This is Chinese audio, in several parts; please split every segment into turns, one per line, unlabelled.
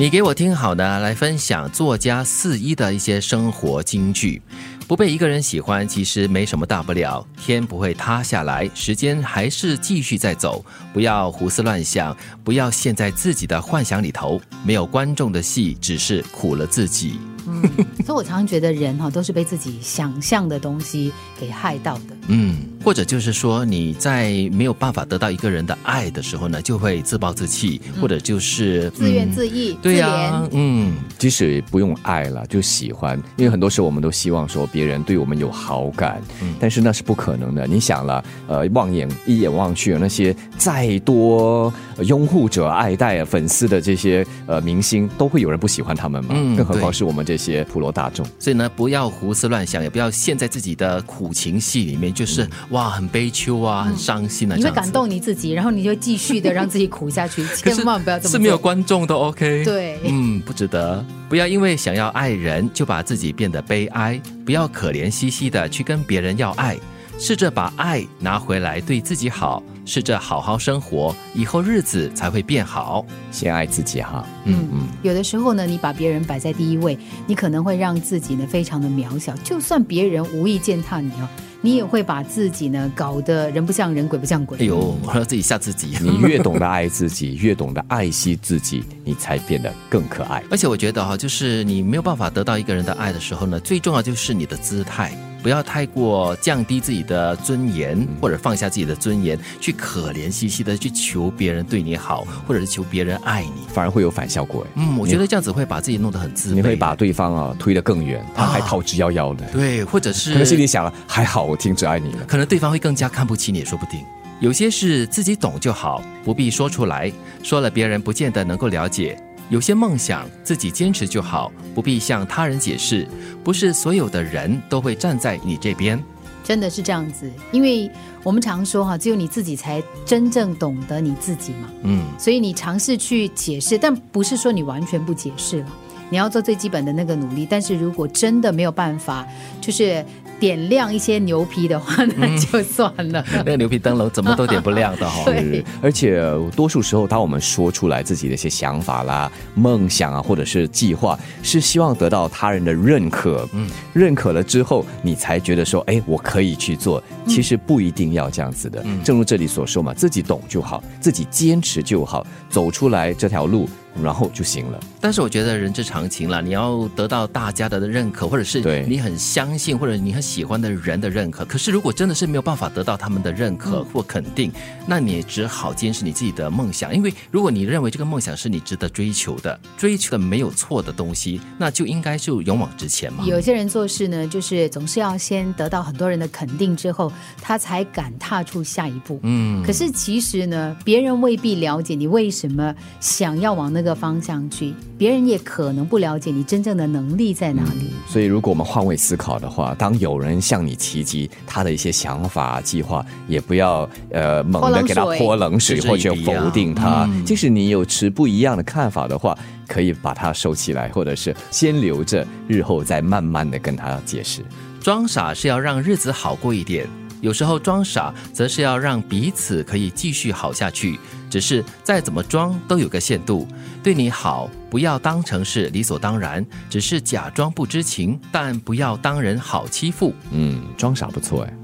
你给我听好的，来分享作家四一的一些生活金句。不被一个人喜欢，其实没什么大不了，天不会塌下来，时间还是继续在走。不要胡思乱想，不要陷在自己的幻想里头。没有观众的戏，只是苦了自己。
嗯，所以我常常觉得人哈都是被自己想象的东西给害到的。
嗯，或者就是说你在没有办法得到一个人的爱的时候呢，就会自暴自弃，或者就是
自怨自艾、
对
呀，
嗯，
即使不用爱了，就喜欢，因为很多时候我们都希望说别人对我们有好感，但是那是不可能的。你想了，呃，望眼一眼望去，那些再多拥护者、爱戴粉丝的这些呃明星，都会有人不喜欢他们嘛？更何况是我们这些普罗大众。
所以呢，不要胡思乱想，也不要陷在自己的苦情戏里面。就是哇，很悲秋啊，很伤心啊，
你会感动你自己，然后你就继续的让自己苦下去，千万不要这么。
是没有观众都 OK，
对，
嗯，不值得。不要因为想要爱人就把自己变得悲哀，不要可怜兮兮的去跟别人要爱，试着把爱拿回来对自己好，试着好好生活，以后日子才会变好。
先爱自己哈，
嗯嗯。有的时候呢，你把别人摆在第一位，你可能会让自己呢非常的渺小，就算别人无意践踏你哦。你也会把自己呢搞得人不像人，鬼不像鬼。
哎呦，我要自己吓自己。
你越懂得爱自己，越懂得爱惜自己，你才变得更可爱。
而且我觉得哈，就是你没有办法得到一个人的爱的时候呢，最重要就是你的姿态。不要太过降低自己的尊严，或者放下自己的尊严，去可怜兮兮的去求别人对你好，或者是求别人爱你，
反而会有反效果。
嗯，我觉得这样子会把自己弄得很自卑，
你会把对方啊推得更远，他还逃之夭夭的。
对，或者是
可能心里想了，还好我停止爱你了。
可能对方会更加看不起你，也说不定。有些事自己懂就好，不必说出来，说了别人不见得能够了解。有些梦想自己坚持就好，不必向他人解释。不是所有的人都会站在你这边，
真的是这样子。因为我们常说哈，只有你自己才真正懂得你自己嘛。嗯，所以你尝试去解释，但不是说你完全不解释了。你要做最基本的那个努力。但是如果真的没有办法，就是。点亮一些牛皮的话，那就算了。那
个牛皮灯笼怎么都点不亮的哈。
对，
而且多数时候，当我们说出来自己的一些想法啦、梦想啊，或者是计划，是希望得到他人的认可。嗯，认可了之后，你才觉得说，哎，我可以去做。其实不一定要这样子的。嗯，正如这里所说嘛，自己懂就好，自己坚持就好，走出来这条路。然后就行了。
但是我觉得人之常情了，你要得到大家的认可，或者是你很相信或者你很喜欢的人的认可。可是如果真的是没有办法得到他们的认可或肯定，那你只好坚持你自己的梦想。因为如果你认为这个梦想是你值得追求的、追求的没有错的东西，那就应该就勇往直前嘛。
有些人做事呢，就是总是要先得到很多人的肯定之后，他才敢踏出下一步。嗯。可是其实呢，别人未必了解你为什么想要往那。个方向去，别人也可能不了解你真正的能力在哪里。
所以，如果我们换位思考的话，当有人向你提及他的一些想法、计划，也不要呃猛的给他泼冷水或者否定他。即使你有持不一样的看法的话，可以把它收起来，或者是先留着，日后再慢慢的跟他解释。
装傻是要让日子好过一点。有时候装傻，则是要让彼此可以继续好下去。只是再怎么装，都有个限度。对你好，不要当成是理所当然，只是假装不知情，但不要当人好欺负。
嗯，装傻不错哎，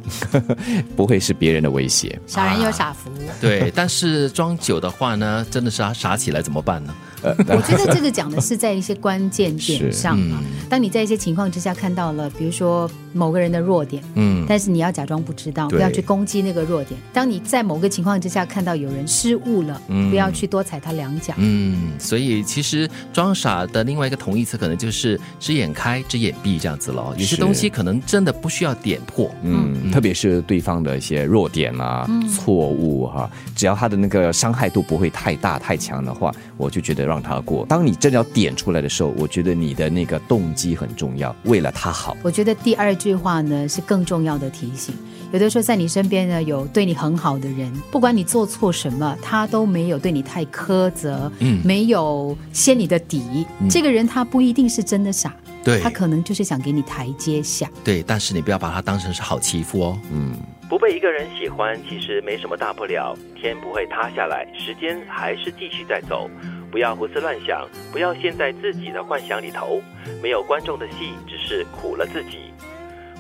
不会是别人的威胁。
傻人有傻福。
对，但是装久的话呢，真的是傻起来怎么办呢？
我觉得这个讲的是在一些关键 点上啊。当你在一些情况之下看到了，比如说某个人的弱点，嗯，但是你要假装不知道，不要去攻击那个弱点。当你在某个情况之下看到有人失误了，不要去多踩他两脚。
嗯，所以其实装傻的另外一个同义词可能就是只眼开只眼闭这样子了。有些东西可能真的不需要点破。
嗯，特别是对方的一些弱点啊、错误哈，只要他的那个伤害度不会太大太强的话，我就觉得。让他过。当你真的要点出来的时候，我觉得你的那个动机很重要，为了他好。
我觉得第二句话呢是更重要的提醒。有的时候在你身边呢有对你很好的人，不管你做错什么，他都没有对你太苛责，嗯，没有掀你的底。这个人他不一定是真的傻，
对，
他可能就是想给你台阶下。
对，但是你不要把他当成是好欺负哦。嗯，不被一个人喜欢其实没什么大不了，天不会塌下来，时间还是继续在走。不要胡思乱想，不要陷在自己的幻想里头。没有观众的戏，只是苦了自己。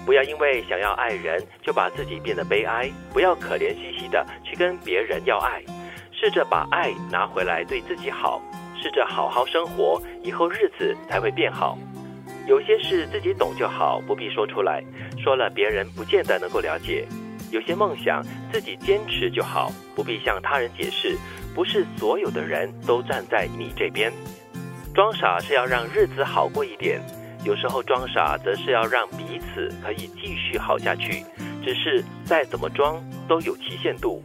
不要因为想要爱人，就把自己变得悲哀。不要可怜兮兮的去跟别人要爱，试着把爱拿回来对自己好，试着好好生活，以后日子才会变好。有些事自己懂就好，不必说出来，说了别人不见得能够了解。有些梦想自己坚持就好，不必向他人解释。不是所有的人都站在你这边。装傻是要让日子好过一点。有时候装傻，则是要让彼此可以继续好下去。只是再怎么装都有期限度。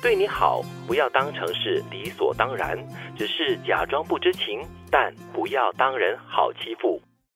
对你好，不要当成是理所当然，只是假装不知情，但不要当人好欺负。